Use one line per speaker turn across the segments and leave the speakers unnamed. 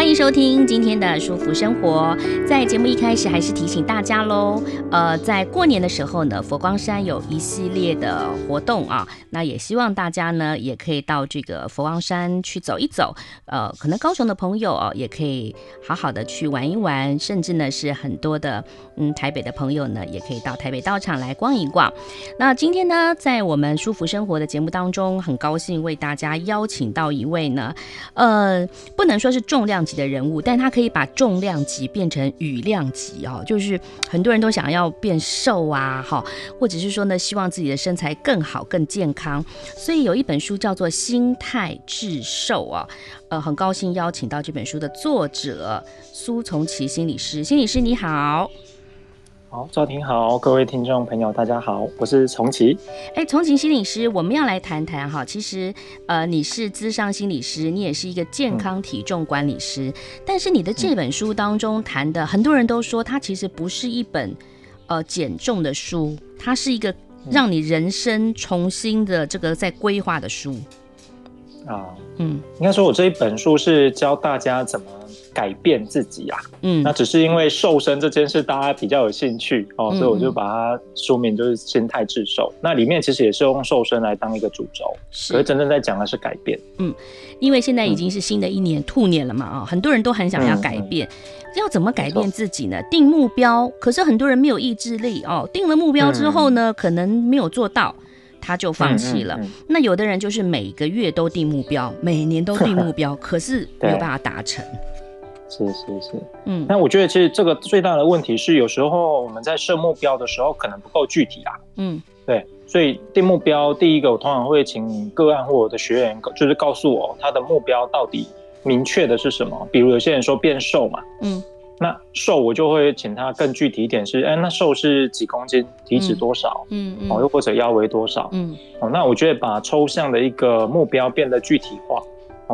欢迎收听今天的舒服生活。在节目一开始，还是提醒大家喽，呃，在过年的时候呢，佛光山有一系列的活动啊，那也希望大家呢，也可以到这个佛光山去走一走。呃，可能高雄的朋友哦，也可以好好的去玩一玩，甚至呢，是很多的嗯台北的朋友呢，也可以到台北道场来逛一逛。那今天呢，在我们舒服生活的节目当中，很高兴为大家邀请到一位呢，呃，不能说是重量级的人物，但他可以把重量级变成羽量级哦，就是很多人都想要变瘦啊，哈，或者是说呢，希望自己的身材更好、更健康，所以有一本书叫做《心态致瘦》啊，呃，很高兴邀请到这本书的作者苏从奇心理师，心理师你好。
好，赵婷好，各位听众朋友，大家好，我是重启。
哎，重启心理师，我们要来谈谈哈。其实，呃，你是咨商心理师，你也是一个健康体重管理师。嗯、但是你的这本书当中谈的，很多人都说它其实不是一本呃减重的书，它是一个让你人生重新的这个在规划的书。
啊，嗯，应该说我这一本书是教大家怎么。改变自己啊，嗯，那只是因为瘦身这件事大家比较有兴趣哦，所以我就把它书名就是心态致瘦。那里面其实也是用瘦身来当一个主轴，是，可是真正在讲的是改变。
嗯，因为现在已经是新的一年兔年了嘛，啊，很多人都很想要改变，要怎么改变自己呢？定目标，可是很多人没有意志力哦，定了目标之后呢，可能没有做到，他就放弃了。那有的人就是每个月都定目标，每年都定目标，可是没有办法达成。
是是是，嗯，那我觉得其实这个最大的问题是，有时候我们在设目标的时候可能不够具体啊，嗯，对，所以定目标，第一个我通常会请个案或我的学员，就是告诉我他的目标到底明确的是什么。比如有些人说变瘦嘛，嗯，那瘦我就会请他更具体一点是，是哎，那瘦是几公斤，体脂多少，嗯嗯，哦，又或者腰围多少，嗯，哦，那我觉得把抽象的一个目标变得具体化。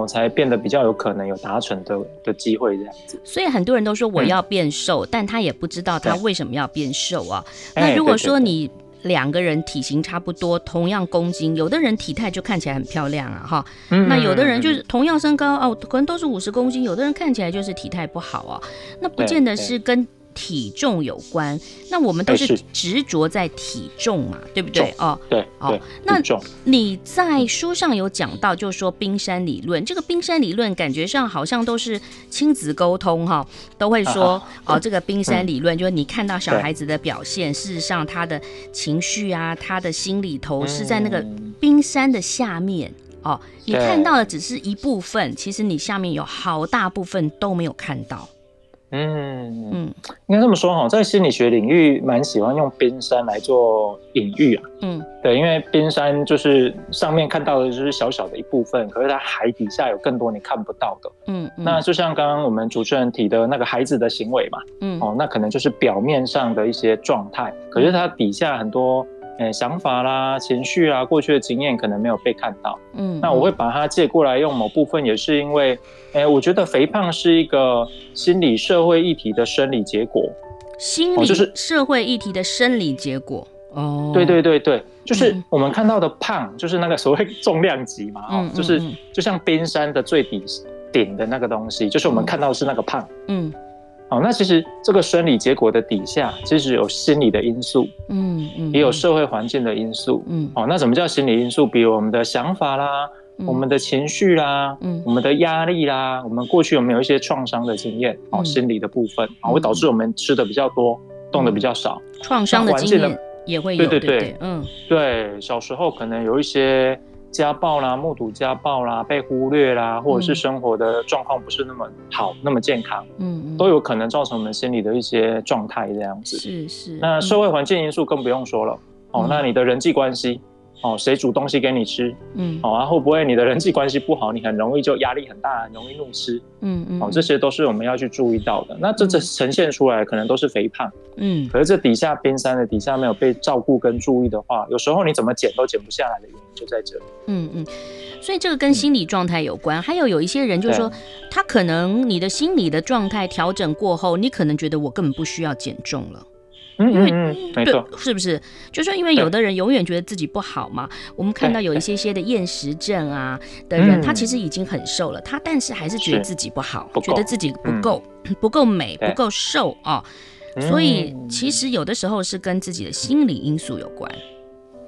我才变得比较有可能有达成的的机会这样子，
所以很多人都说我要变瘦，嗯、但他也不知道他为什么要变瘦啊。那如果说你两个人体型差不多，同样公斤，有的人体态就看起来很漂亮啊，哈。那有的人就是同样身高哦，可能都是五十公斤，有的人看起来就是体态不好啊。那不见得是跟。体重有关，那我们都是执着在体重嘛，对不对？哦，
对，哦，
那你在书上有讲到，就是说冰山理论，这个冰山理论感觉上好像都是亲子沟通哈，都会说哦，这个冰山理论就是你看到小孩子的表现，事实上他的情绪啊，他的心里头是在那个冰山的下面哦，你看到的只是一部分，其实你下面有好大部分都没有看到。
嗯嗯，应该这么说哈，在心理学领域蛮喜欢用冰山来做隐喻啊。嗯，对，因为冰山就是上面看到的就是小小的一部分，可是它海底下有更多你看不到的。嗯，嗯，那就像刚刚我们主持人提的那个孩子的行为嘛，嗯，哦，那可能就是表面上的一些状态，可是它底下很多。欸、想法啦、情绪啊、过去的经验可能没有被看到，嗯，那我会把它借过来用某部分，也是因为，哎、欸，我觉得肥胖是一个心理社会议题的生理结果，
心理就是社会议题的生理结果，哦，
对对对对，就是我们看到的胖，就是那个所谓 重量级嘛，哦、嗯，就是就像冰山的最底顶的那个东西，就是我们看到的是那个胖，嗯。哦，那其实这个生理结果的底下，其实有心理的因素，嗯嗯，也有社会环境的因素，嗯。哦，那什么叫心理因素？比如我们的想法啦，嗯、我们的情绪啦，嗯，我们的压力啦，我们过去有没有一些创伤的经验？哦，心理的部分啊，会导致我们吃的比较多，动的比较少。
创伤的经验也会有，对对对嗯，
对，小时候可能有一些。家暴啦，目睹家暴啦，被忽略啦，或者是生活的状况不是那么好，嗯、那么健康，嗯，都有可能造成我们心理的一些状态这样子。是是。那社会环境因素更不用说了，嗯、哦，那你的人际关系，哦，谁煮东西给你吃？嗯，哦，啊，会不会你的人际关系不好，你很容易就压力很大，很容易怒吃？嗯嗯，哦，这些都是我们要去注意到的。那这这呈现出来可能都是肥胖，嗯，可是这底下冰山的底下没有被照顾跟注意的话，有时候你怎么减都减不下来的原因就在这里。
嗯嗯，所以这个跟心理状态有关。嗯、还有有一些人就是说，他可能你的心理的状态调整过后，你可能觉得我根本不需要减重了。
嗯，因为嗯，没错，
是不是？就说因为有的人永远觉得自己不好嘛。我们看到有一些些的厌食症啊的人，他其实已经很瘦了，他但是还是觉得自己不好，觉得自己不够，不够美，不够瘦啊。所以其实有的时候是跟自己的心理因素有关。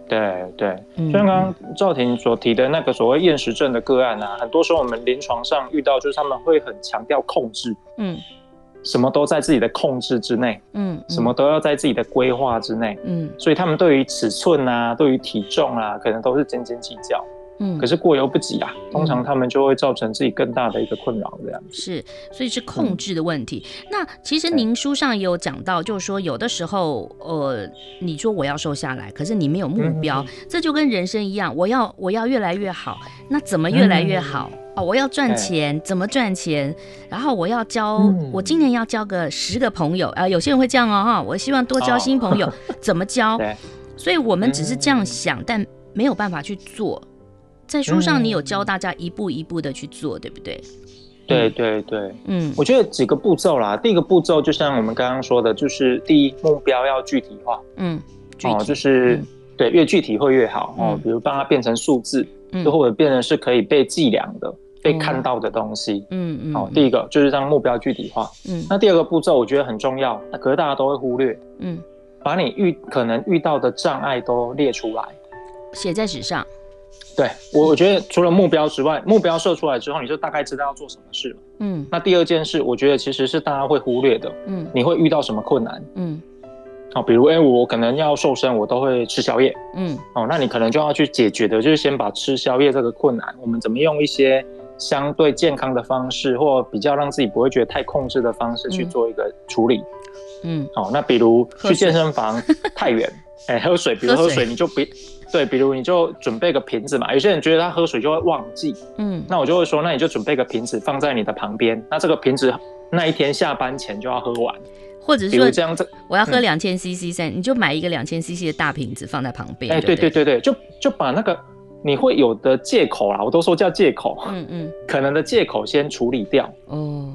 对对，就像刚刚赵婷所提的那个所谓厌食症的个案啊，很多时候我们临床上遇到，就是他们会很强调控制，嗯。什么都在自己的控制之内，嗯，什么都要在自己的规划之内，嗯，所以他们对于尺寸啊，对于体重啊，可能都是斤斤计较，嗯，可是过犹不及啊，通常他们就会造成自己更大的一个困扰，这样。子
是，所以是控制的问题。嗯、那其实您书上也有讲到，就是说有的时候，呃，你说我要瘦下来，可是你没有目标，嗯、这就跟人生一样，我要我要越来越好，那怎么越来越好？嗯我要赚钱，怎么赚钱？然后我要交，嗯、我今年要交个十个朋友啊、呃！有些人会这样哦，哈！我希望多交新朋友，哦、怎么交？所以我们只是这样想，嗯、但没有办法去做。在书上你有教大家一步一步的去做，对不对？
对对对，嗯，我觉得几个步骤啦。第一个步骤就像我们刚刚说的，就是第一目标要具体化，嗯，哦，就是、嗯、对，越具体会越好哦。比如帮它变成数字，嗯，或者变成是可以被计量的。被看到的东西，嗯嗯，好，第一个就是让目标具体化，嗯，那第二个步骤我觉得很重要，可是大家都会忽略，嗯，把你遇可能遇到的障碍都列出来，
写在纸上。
对，我我觉得除了目标之外，目标设出来之后，你就大概知道要做什么事了，嗯，那第二件事，我觉得其实是大家会忽略的，嗯，你会遇到什么困难，嗯，好，比如哎，我可能要瘦身，我都会吃宵夜，嗯，哦，那你可能就要去解决的，就是先把吃宵夜这个困难，我们怎么用一些。相对健康的方式，或比较让自己不会觉得太控制的方式去做一个处理。嗯，好，那比如去健身房 太远，哎，喝水，比如喝水你就别对，比如你就准备个瓶子嘛。有些人觉得他喝水就会忘记，嗯，那我就会说，那你就准备个瓶子放在你的旁边。那这个瓶子那一天下班前就要喝完，
或者说这样子，我要喝两千 CC 三，你就买一个两千 CC 的大瓶子放在旁边。哎，
对对对对，就就把那个。你会有的借口啦，我都说叫借口，嗯嗯，可能的借口先处理掉。哦，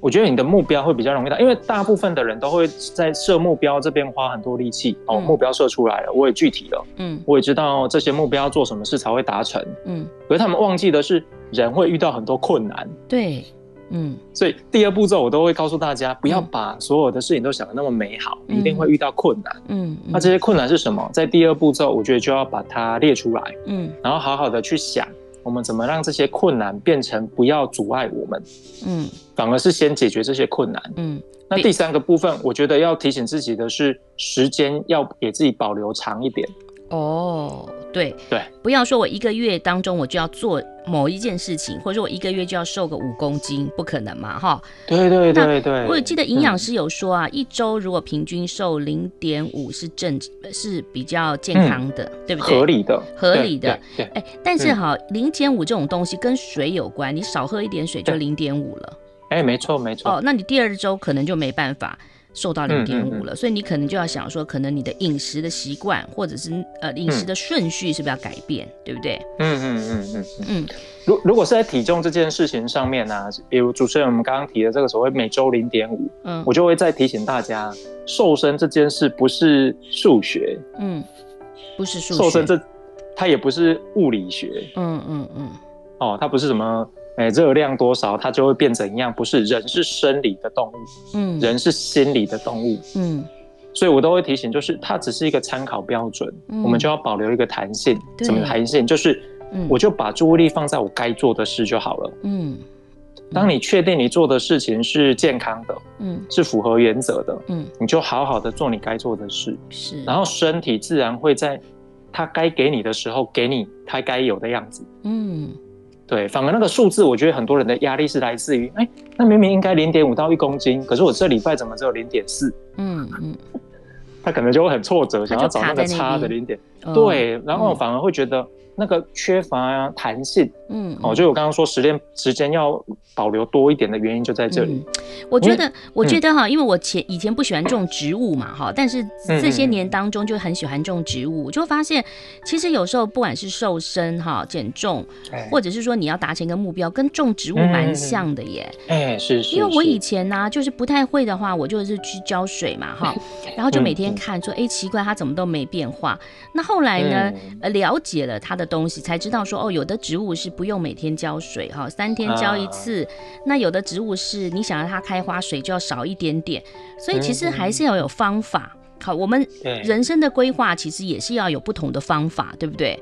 我觉得你的目标会比较容易到，因为大部分的人都会在设目标这边花很多力气。哦，目标设出来了，我也具体了，嗯，我也知道这些目标要做什么事才会达成，嗯，可是他们忘记的是，人会遇到很多困难。
对。嗯，
所以第二步骤我都会告诉大家，不要把所有的事情都想得那么美好，你一定会遇到困难。嗯，那这些困难是什么？在第二步骤，我觉得就要把它列出来。嗯，然后好好的去想，我们怎么让这些困难变成不要阻碍我们。嗯，反而是先解决这些困难。嗯，那第三个部分，我觉得要提醒自己的是，时间要给自己保留长一点。
哦，对
对，
不要说我一个月当中我就要做某一件事情，或者说我一个月就要瘦个五公斤，不可能嘛，哈。
对对对对。
我记得营养师有说啊，嗯、一周如果平均瘦零点五是正是比较健康的，嗯、对不对？
合理的，
合理的。对，哎，但是哈，零点五这种东西跟水有关，你少喝一点水就零点五了。
哎，没错没错。
哦，那你第二周可能就没办法。瘦到零点五了，所以你可能就要想说，可能你的饮食的习惯，或者是呃饮食的顺序是不是要改变，嗯、对不对？嗯嗯嗯嗯
嗯。如如果是在体重这件事情上面呢、啊，比如主持人我们刚刚提的这个所谓每周零点五，嗯，我就会再提醒大家，瘦身这件事不是数学，嗯，
不是数学，
瘦身这它也不是物理学，
嗯嗯嗯，
哦，它不是什么。哎，热量多少，它就会变怎样？不是，人是生理的动物，嗯，人是心理的动物，嗯，所以我都会提醒，就是它只是一个参考标准，嗯、我们就要保留一个弹性。什么弹性？就是，我就把注意力放在我该做的事就好了，嗯。当你确定你做的事情是健康的，嗯，是符合原则的，嗯，你就好好的做你该做的事，是，然后身体自然会在它该给你的时候给你它该有的样子，嗯。对，反而那个数字，我觉得很多人的压力是来自于，哎，那明明应该零点五到一公斤，可是我这礼拜怎么只有零点四？嗯嗯，他可能就会很挫折，想要找那个差的零点。对，然后反而会觉得。那个缺乏弹性，嗯，哦，就我刚刚说，时间时间要保留多一点的原因就在这里。嗯、
我觉得，我觉得哈，因为我前以前不喜欢种植物嘛，哈，但是这些年当中就很喜欢种植物，嗯、就发现其实有时候不管是瘦身哈、减重，或者是说你要达成一个目标，跟种植物蛮像的耶。
哎、嗯，是是。
因为我以前呢、啊，就是不太会的话，我就是去浇水嘛，哈，然后就每天看说，哎、欸，奇怪，它怎么都没变化。那后来呢，呃，了解了他的。东西才知道说哦，有的植物是不用每天浇水哈，三天浇一次。啊、那有的植物是你想让它开花，水就要少一点点。所以其实还是要有方法。嗯、好，我们人生的规划其实也是要有不同的方法，对不对？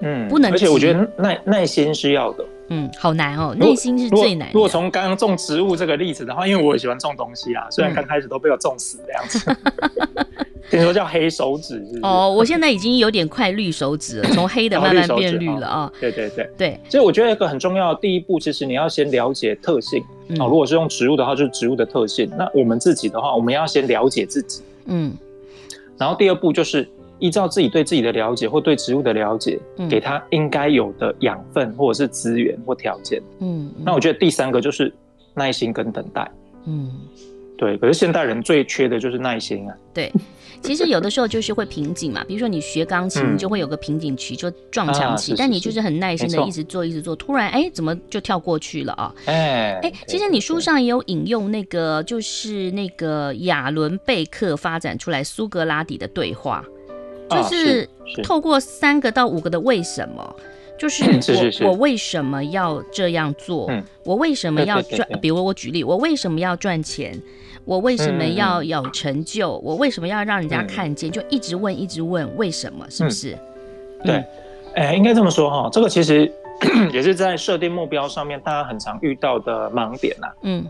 嗯，不能。
而且我觉得耐耐心是要的。
嗯，好难哦，内心是最难的。
如果从刚刚种植物这个例子的话，因为我也喜欢种东西啊，虽然刚开始都被我种死这样子。嗯 听说叫黑手指是是？
哦，我现在已经有点快绿手指了，从黑的慢慢变绿了啊。
对对对
对，
所以我觉得一个很重要的第一步，其实你要先了解特性。哦，如果是用植物的话，就是植物的特性。那我们自己的话，我们要先了解自己。嗯。然后第二步就是依照自己对自己的了解或对植物的了解，给它应该有的养分或者是资源或条件。嗯。那我觉得第三个就是耐心跟等待。嗯。对，可是现代人最缺的就是耐心啊。
对。其实有的时候就是会瓶颈嘛，比如说你学钢琴，你就会有个瓶颈期，就撞墙期。但你就是很耐心的一直做，一直做，突然哎，怎么就跳过去了啊？哎哎，其实你书上也有引用那个，就是那个亚伦贝克发展出来苏格拉底的对话，就是透过三个到五个的为什么，就是我我为什么要这样做？我为什么要赚？比如我举例，我为什么要赚钱？我为什么要有成就？嗯、我为什么要让人家看见？嗯、就一直问，一直问，为什么？是不是？
嗯、对，哎、欸，应该这么说哈。这个其实 也是在设定目标上面，大家很常遇到的盲点呐。嗯，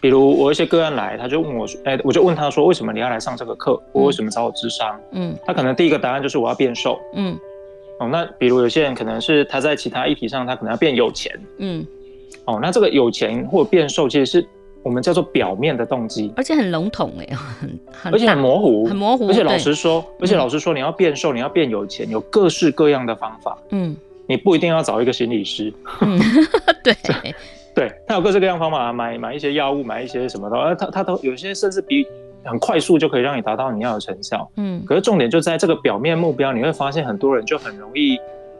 比如我一些个案来，他就问我说：“哎、欸，我就问他说，为什么你要来上这个课？我为什么找我咨商？”嗯，他可能第一个答案就是我要变瘦。嗯，哦，那比如有些人可能是他在其他议题上，他可能要变有钱。嗯，哦，那这个有钱或者变瘦，其实是。我们叫做表面的动机，
而且很笼统哎，很
而且很模糊，
很模糊。
而且老实说，而且老实说，你要变瘦，你要变有钱，有各式各样的方法。嗯，你不一定要找一个心理师。嗯，对，对，他有各式各样方法，买买一些药物，买一些什么的，而他他都有些甚至比很快速就可以让你达到你要的成效。嗯，可是重点就在这个表面目标，你会发现很多人就很容易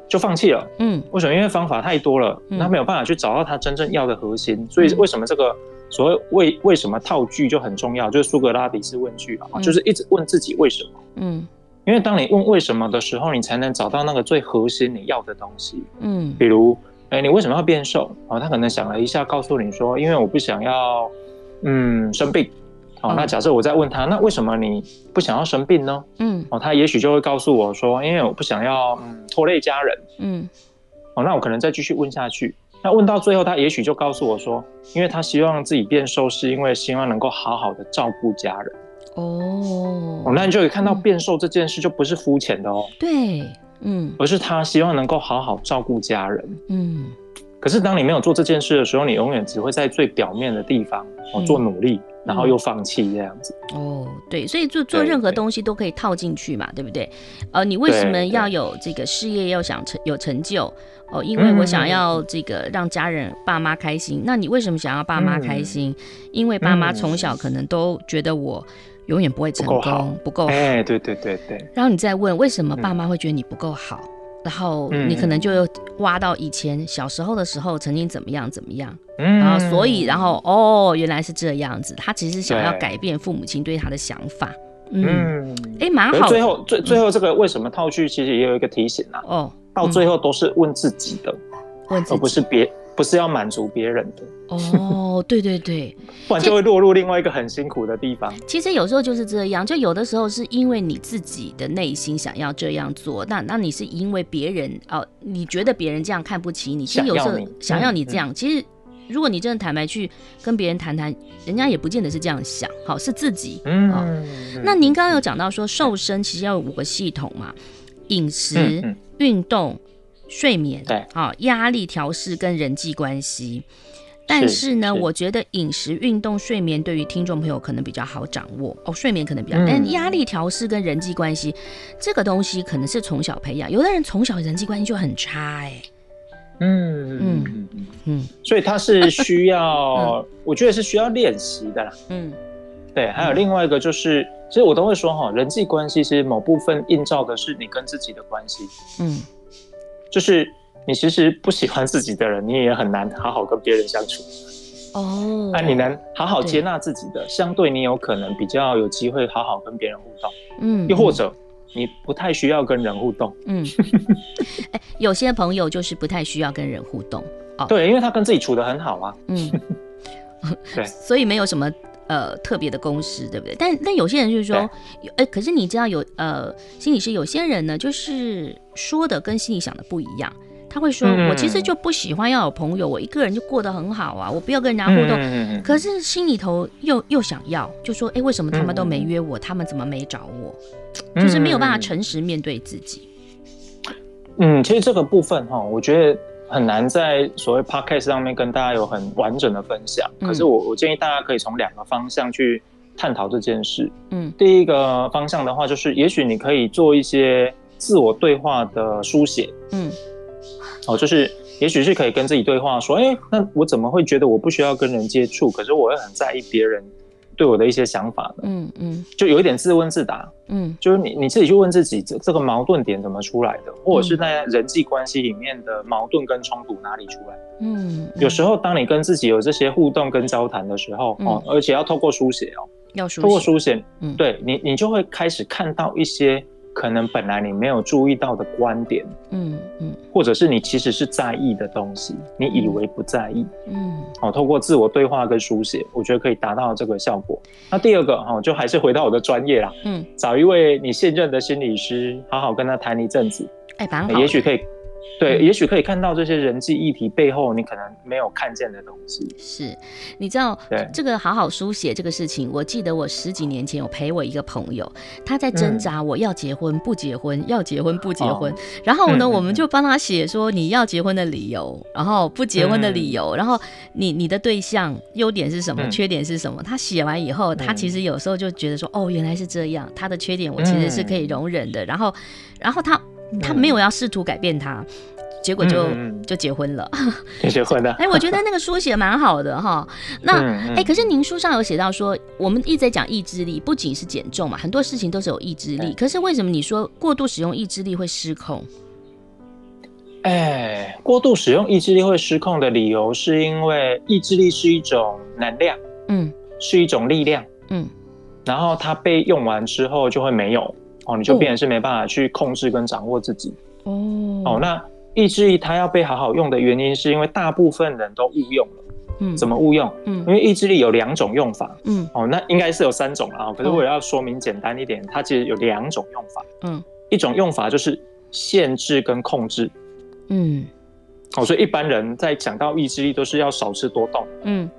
就放弃了。嗯，为什么？因为方法太多了，他没有办法去找到他真正要的核心。所以为什么这个？所谓为为什么套句就很重要，就是苏格拉底式问句啊，嗯、就是一直问自己为什么。嗯，因为当你问为什么的时候，你才能找到那个最核心你要的东西。嗯，比如，哎、欸，你为什么要变瘦？哦，他可能想了一下，告诉你说，因为我不想要，嗯，生病。哦，那假设我再问他，那为什么你不想要生病呢？嗯，哦，他也许就会告诉我说，因为我不想要，嗯，拖累家人。嗯，哦，那我可能再继续问下去。那问到最后，他也许就告诉我说，因为他希望自己变瘦，是因为希望能够好好的照顾家人。哦，那你就可以看到变瘦这件事就不是肤浅的哦。
对，嗯，
而是他希望能够好好照顾家人。嗯。可是当你没有做这件事的时候，你永远只会在最表面的地方哦做努力，嗯、然后又放弃这样子。
哦，对，所以做做任何东西都可以套进去嘛，对，对不对？呃，你为什么要有这个事业要想成有成就？哦，因为我想要这个让家人爸妈开心。嗯、那你为什么想要爸妈开心？嗯、因为爸妈从小可能都觉得我永远不会成功，不够好。哎，
对对对对。
然后你再问为什么爸妈会觉得你不够好？然后你可能就挖到以前小时候的时候曾经怎么样怎么样，嗯，然后所以然后哦原来是这样子，他其实想要改变父母亲对他的想法，嗯，哎蛮好。
最后最最后这个为什么套句其实也有一个提醒啊，哦，到最后都是问自己的，问而不是别。不是要满足别人的
哦，对对对，
不然就会落入另外一个很辛苦的地方。
其实有时候就是这样，就有的时候是因为你自己的内心想要这样做，那那你是因为别人哦，你觉得别人这样看不起你，其实有时候想要你这样，嗯嗯、其实如果你真的坦白去跟别人谈谈，人家也不见得是这样想，好是自己。嗯，哦、那您刚刚有讲到说瘦身其实要有五个系统嘛，饮食、嗯嗯、运动。睡眠，对，好，压力调试跟人际关系，但是呢，是我觉得饮食、运动、睡眠对于听众朋友可能比较好掌握哦。睡眠可能比较，嗯、但压力调试跟人际关系这个东西可能是从小培养。有的人从小人际关系就很差哎、欸。
嗯嗯嗯嗯，所以他是需要，嗯、我觉得是需要练习的啦。嗯，对。还有另外一个就是，其实我都会说哈，人际关系其实某部分映照的是你跟自己的关系。嗯，就是。你其实不喜欢自己的人，你也很难好好跟别人相处。哦，那你能好好接纳自己的，对相对你有可能比较有机会好好跟别人互动。嗯，又或者你不太需要跟人互动。嗯，
欸，有些朋友就是不太需要跟人互动。哦，
对，因为他跟自己处的很好啊。嗯，
对，所以没有什么呃特别的公司，对不对？但但有些人就是说，哎对，可是你知道有呃心理师有些人呢，就是说的跟心里想的不一样。他会说：“我其实就不喜欢要有朋友，我一个人就过得很好啊，我不要跟人家互动。可是心里头又又想要，就说：哎，为什么他们都没约我？他们怎么没找我？就是没有办法诚实面对自己。”
嗯，其实这个部分哈，我觉得很难在所谓 podcast 上面跟大家有很完整的分享。可是我我建议大家可以从两个方向去探讨这件事。嗯，第一个方向的话，就是也许你可以做一些自我对话的书写。嗯。哦，就是也许是可以跟自己对话，说，哎、欸，那我怎么会觉得我不需要跟人接触？可是我会很在意别人对我的一些想法呢？嗯嗯，就有一点自问自答。嗯，就是你你自己去问自己，这这个矛盾点怎么出来的？或者是在人际关系里面的矛盾跟冲突哪里出来？嗯，嗯，有时候当你跟自己有这些互动跟交谈的时候，哦，而且要透过书写哦，
要，
透过书写，嗯，对你你就会开始看到一些。可能本来你没有注意到的观点，嗯嗯，或者是你其实是在意的东西，你以为不在意，嗯，哦，透过自我对话跟书写，我觉得可以达到这个效果。那第二个哈，就还是回到我的专业啦，嗯，找一位你信任的心理师，好好跟他谈一阵子，哎，也许可以。对，也许可以看到这些人际议题背后你可能没有看见的东西。
是，你知道，对这个好好书写这个事情，我记得我十几年前我陪我一个朋友，他在挣扎，我要结婚不结婚，要结婚不结婚。然后呢，我们就帮他写说你要结婚的理由，然后不结婚的理由，然后你你的对象优点是什么，缺点是什么。他写完以后，他其实有时候就觉得说，哦，原来是这样，他的缺点我其实是可以容忍的。然后，然后他。他没有要试图改变他，结果就就结婚了。
结婚了。
哎，我觉得那个书写蛮好的哈。那哎，可是您书上有写到说，我们一直在讲意志力，不仅是减重嘛，很多事情都是有意志力。可是为什么你说过度使用意志力会失控？
哎，过度使用意志力会失控的理由，是因为意志力是一种能量，嗯，是一种力量，嗯，然后它被用完之后就会没有。哦，你就变成是没办法去控制跟掌握自己。哦，哦，那意志力它要被好好用的原因，是因为大部分人都误用了。嗯，怎么误用？嗯，因为意志力有两种用法。嗯，哦，那应该是有三种啊。可是我要说明简单一点，它其实有两种用法。嗯，一种用法就是限制跟控制。嗯，哦，所以一般人在讲到意志力，都是要少吃多动。嗯，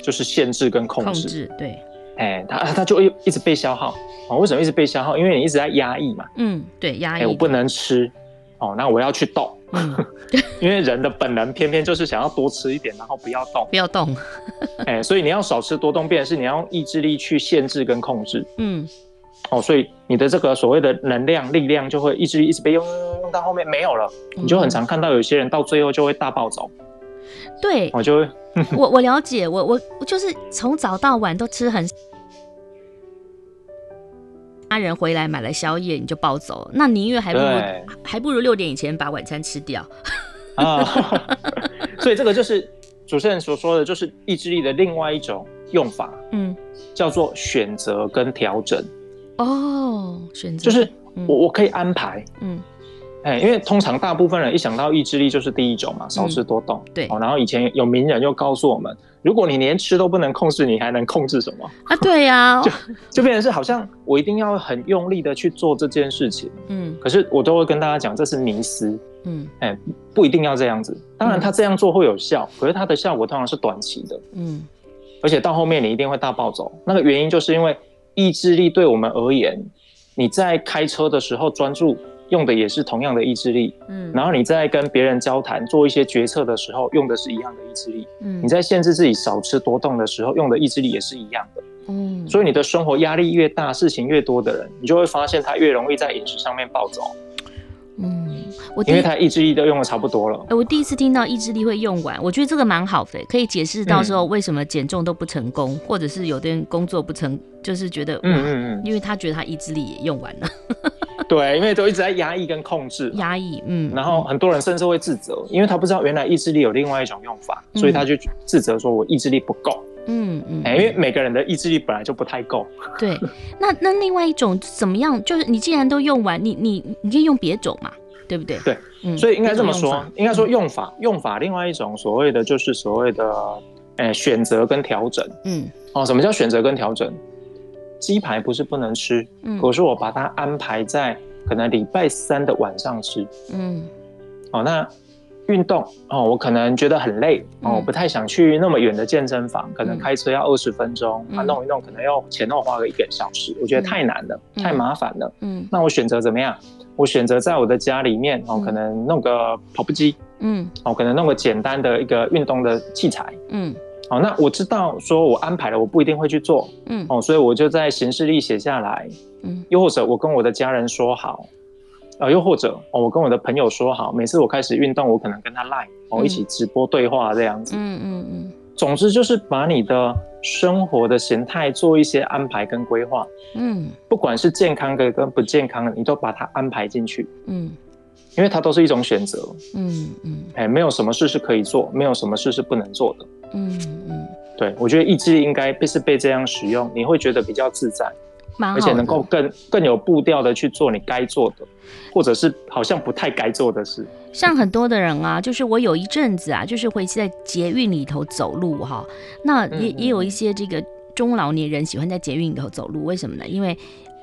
就是限制跟控制。控制，
对。
哎、欸，他他就一一直被消耗哦。为什么一直被消耗？因为你一直在压抑嘛。
嗯，对，压抑。哎，
我不能吃哦，那我要去动。嗯，因为人的本能偏偏就是想要多吃一点，然后不要动，
不要动。
哎、欸，所以你要少吃多动，变的是你要用意志力去限制跟控制。嗯，哦，所以你的这个所谓的能量、力量就会意志力一直被用用用到后面没有了，你就很常看到有些人到最后就会大暴走。
对，
我就会。
我我了解，我我我就是从早到晚都吃很，家人回来买了宵夜你就暴走，那宁愿还不如对还不如六点以前把晚餐吃掉。
啊，所以这个就是主持人所说的就是意志力的另外一种用法，嗯，叫做选择跟调整。
哦，选择
就是我我可以安排，嗯。哎，因为通常大部分人一想到意志力就是第一种嘛，少吃多动。嗯、对，然后以前有名人又告诉我们，如果你连吃都不能控制，你还能控制什么？
啊，对呀、啊，
就就变成是好像我一定要很用力的去做这件事情。嗯，可是我都会跟大家讲，这是迷思。嗯，哎，不一定要这样子。当然，他这样做会有效，可是他的效果通常是短期的。嗯，而且到后面你一定会大暴走。那个原因就是因为意志力对我们而言，你在开车的时候专注。用的也是同样的意志力，嗯，然后你在跟别人交谈、做一些决策的时候，用的是一样的意志力，嗯，你在限制自己少吃多动的时候，用的意志力也是一样的，嗯，所以你的生活压力越大、事情越多的人，你就会发现他越容易在饮食上面暴走，
嗯，
我因为他意志力都用的差不多了。
哎，我第一次听到意志力会用完，我觉得这个蛮好的，可以解释到时候为什么减重都不成功，嗯、或者是有的人工作不成，就是觉得，嗯嗯嗯，因为他觉得他意志力也用完了。
对，因为都一直在压抑跟控制，
压抑，嗯，
然后很多人甚至会自责，因为他不知道原来意志力有另外一种用法，嗯、所以他就自责说：“我意志力不够。”嗯嗯，因为每个人的意志力本来就不太够。
对，那那另外一种怎么样？就是你既然都用完，你你你可以用别种嘛，对不对？
对，嗯，所以应该这么说，应该说用法、嗯、用法，另外一种所谓的就是所谓的，呃，选择跟调整。嗯，哦，什么叫选择跟调整？鸡排不是不能吃，嗯，可是我把它安排在可能礼拜三的晚上吃，嗯，哦，那运动哦，我可能觉得很累，哦，不太想去那么远的健身房，可能开车要二十分钟，嗯、啊，弄一弄可能要前后花个一个小时，我觉得太难了，嗯、太麻烦了，嗯，那我选择怎么样？我选择在我的家里面，哦，可能弄个跑步机，嗯，哦，可能弄个简单的一个运动的器材，嗯。好，那我知道，说我安排了，我不一定会去做，嗯，哦，所以我就在行事历写下来，嗯，又或者我跟我的家人说好，啊、呃，又或者哦，我跟我的朋友说好，每次我开始运动，我可能跟他 line，哦，一起直播对话这样子，嗯嗯嗯，总之就是把你的生活的形态做一些安排跟规划，嗯，不管是健康的跟不健康的，你都把它安排进去，嗯。因为它都是一种选择，嗯嗯，哎、欸，没有什么事是可以做，没有什么事是不能做的，嗯嗯，对，我觉得意志力应该被是被这样使用，你会觉得比较自在，而且能够更更有步调的去做你该做的，或者是好像不太该做的事。
像很多的人啊，就是我有一阵子啊，就是会在捷运里头走路哈，那也也有一些这个中老年人喜欢在捷运里头走路，为什么呢？因为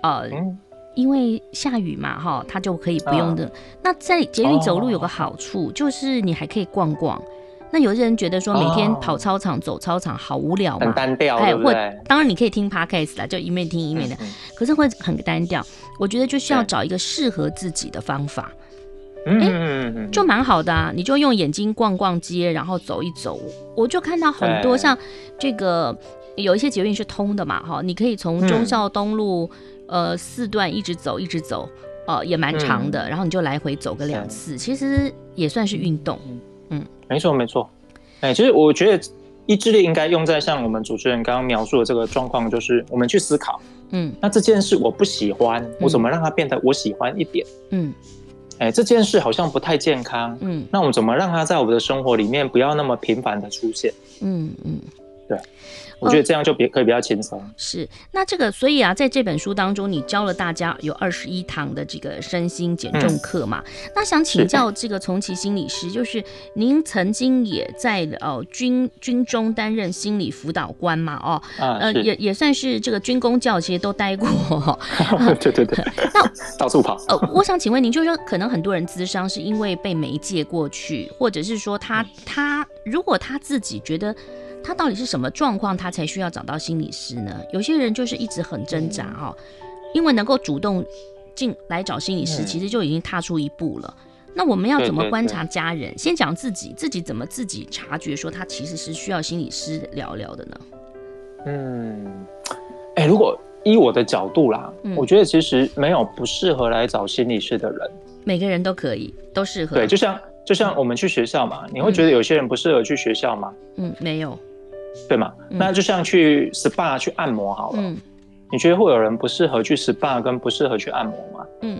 呃。嗯因为下雨嘛，哈，他就可以不用的。啊、那在捷运走路有个好处，哦、就是你还可以逛逛。那有些人觉得说每天跑操场、哦、走操场好无聊嘛，
很单调，哎，或
当然你可以听 podcast 啦，就一面听一面的，可是会很单调。我觉得就需要找一个适合自己的方法，嗯、欸，就蛮好的啊。你就用眼睛逛逛街，然后走一走。我就看到很多像这个有一些捷运是通的嘛，哈，你可以从忠孝东路。嗯呃，四段一直走，一直走，哦、呃，也蛮长的。嗯、然后你就来回走个两次，其实也算是运动。嗯，没错
没错。哎，其实我觉得意志力应该用在像我们主持人刚刚描述的这个状况，就是我们去思考，嗯，那这件事我不喜欢，嗯、我怎么让它变得我喜欢一点？嗯，哎，这件事好像不太健康，嗯，那我们怎么让它在我们的生活里面不要那么频繁的出现？嗯嗯，嗯对。我觉得这样就比可以比较轻松。
是，那这个所以啊，在这本书当中，你教了大家有二十一堂的这个身心减重课嘛？嗯、那想请教这个从其心理师，就是您曾经也在呃军军中担任心理辅导官嘛？哦，啊、呃，也也算是这个军公教，其实都待过。
对对对。那到处跑。
呃，我想请问您，就是说，可能很多人咨商是因为被媒介过去，或者是说他他如果他自己觉得。他到底是什么状况，他才需要找到心理师呢？有些人就是一直很挣扎哈，因为能够主动进来找心理师，其实就已经踏出一步了。那我们要怎么观察家人？先讲自己，自己怎么自己察觉说他其实是需要心理师聊聊的呢？
嗯，哎，如果依我的角度啦，我觉得其实没有不适合来找心理师的人，
每个人都可以，都适合。
对，就像就像我们去学校嘛，你会觉得有些人不适合去学校吗？
嗯，没有。
对嘛？嗯、那就像去 SPA 去按摩好了。嗯，你觉得会有人不适合去 SPA 跟不适合去按摩吗？嗯，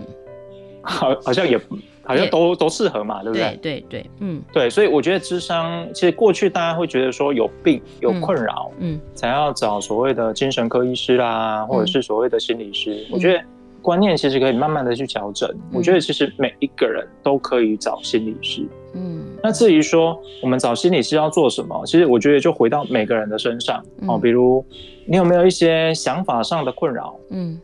好，好像也好像都都适合嘛，对不对？
对对对，嗯，
对，所以我觉得智商其实过去大家会觉得说有病有困扰，嗯，才要找所谓的精神科医师啦，或者是所谓的心理师。嗯、我觉得观念其实可以慢慢的去调整。嗯、我觉得其实每一个人都可以找心理师。嗯。那至于说我们找心理师要做什么，其实我觉得就回到每个人的身上哦。比如你有没有一些想法上的困扰？嗯，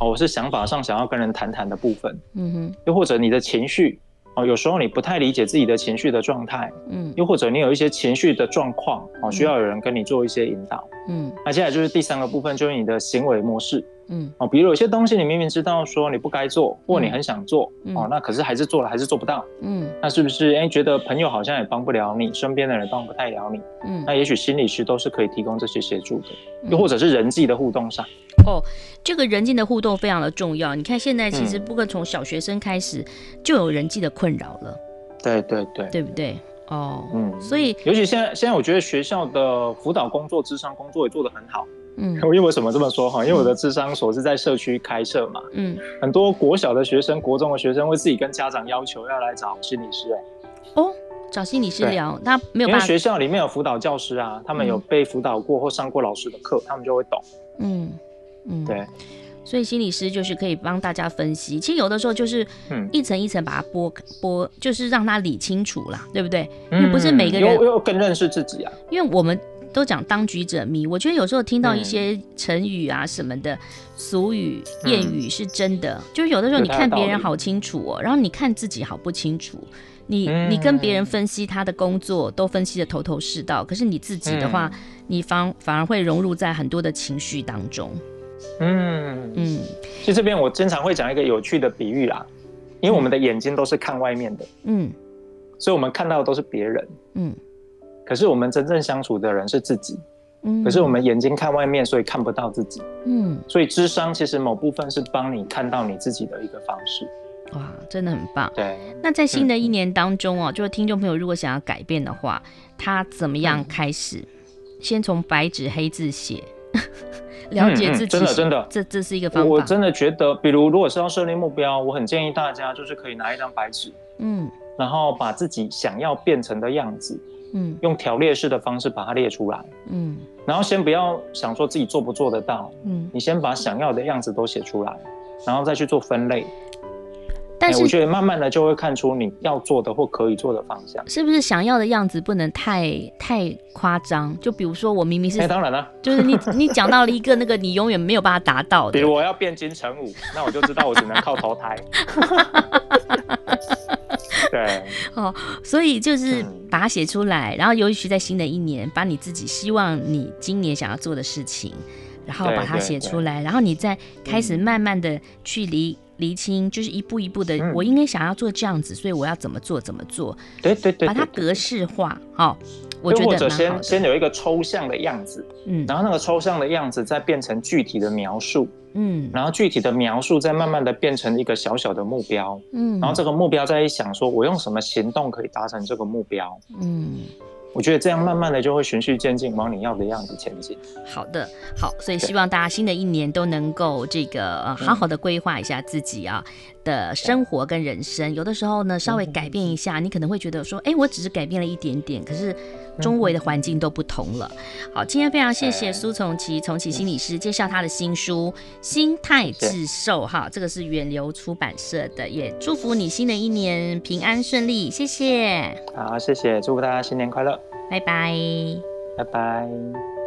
哦，我是想法上想要跟人谈谈的部分。嗯哼，又或者你的情绪哦，有时候你不太理解自己的情绪的状态。嗯，又或者你有一些情绪的状况哦，需要有人跟你做一些引导。嗯，那接下来就是第三个部分，就是你的行为模式。嗯，哦，比如有些东西你明明知道说你不该做，或你很想做，嗯、哦，那可是还是做了，还是做不到，嗯，那是不是哎、欸、觉得朋友好像也帮不了你，身边的人帮不太了你，嗯，那也许心理师都是可以提供这些协助的，又或者是人际的互动上。
哦，这个人际的互动非常的重要。你看现在其实不管从小学生开始就有人际的困扰了，
对对对，
对不对？哦，嗯，所以
尤其现在现在我觉得学校的辅导工作、智商工作也做得很好。嗯，因为为什么这么说哈？因为我的智商所是在社区开设嘛，嗯，很多国小的学生、国中的学生会自己跟家长要求要来找心理师哎。
哦，找心理师聊，他没有办法。
因为学校里面有辅导教师啊，他们有被辅导过或上过老师的课，他们就会懂。嗯。嗯，对，
所以心理师就是可以帮大家分析。其实有的时候就是，一层一层把它剥剥，就是让他理清楚啦，对不对？因为不是每个人
又又更认识自己啊。
因为我们都讲当局者迷，我觉得有时候听到一些成语啊什么的俗语谚语是真的，就是有的时候你看别人好清楚哦，然后你看自己好不清楚。你你跟别人分析他的工作都分析的头头是道，可是你自己的话，你反反而会融入在很多的情绪当中。
嗯。嗯，其实这边我经常会讲一个有趣的比喻啦，因为我们的眼睛都是看外面的，嗯，所以我们看到的都是别人，嗯，可是我们真正相处的人是自己，嗯，可是我们眼睛看外面，所以看不到自己，嗯，所以智商其实某部分是帮你看到你自己的一个方式，
哇，真的很棒，
对。
那在新的一年当中哦，就是听众朋友如果想要改变的话，他怎么样开始？先从白纸黑字写。了解自己，
真的真的，
这这是一个方法。
我真的觉得，比如如果是要设立目标，我很建议大家就是可以拿一张白纸，嗯，然后把自己想要变成的样子，嗯，用条列式的方式把它列出来，嗯，然后先不要想说自己做不做得到，嗯，你先把想要的样子都写出来，然后再去做分类。
但是、欸、
我觉得慢慢的就会看出你要做的或可以做的方向，
是不是想要的样子不能太太夸张？就比如说我明明是，
哎、欸，当然了，
就是你 你讲到了一个那个你永远没有办法达到的，
比如我要变金城武，那我就知道我只能靠投胎。对，
哦，所以就是把它写出来，然后尤其在新的一年，把你自己希望你今年想要做的事情，然后把它写出来，然后你再开始慢慢的去离。厘清就是一步一步的，嗯、我应该想要做这样子，所以我要怎么做怎么做？
对对对，
把它格式化，好，我觉得蛮好。或者
先先有一个抽象的样子，嗯，然后那个抽象的样子再变成具体的描述，嗯，然后具体的描述再慢慢的变成一个小小的目标，嗯，然后这个目标再一想说，我用什么行动可以达成这个目标，嗯。我觉得这样慢慢的就会循序渐进往你要的样子前进。
好的，好，所以希望大家新的一年都能够这个呃好好的规划一下自己啊的生活跟人生。有的时候呢，稍微改变一下，你可能会觉得说，哎，我只是改变了一点点，可是周围的环境都不同了。好，今天非常谢谢苏从奇从奇心理师介绍他的新书《心态致寿》哈，这个是远流出版社的，也祝福你新的一年平安顺利，谢谢。
好，谢谢，祝福大家新年快乐。
拜拜，
拜拜。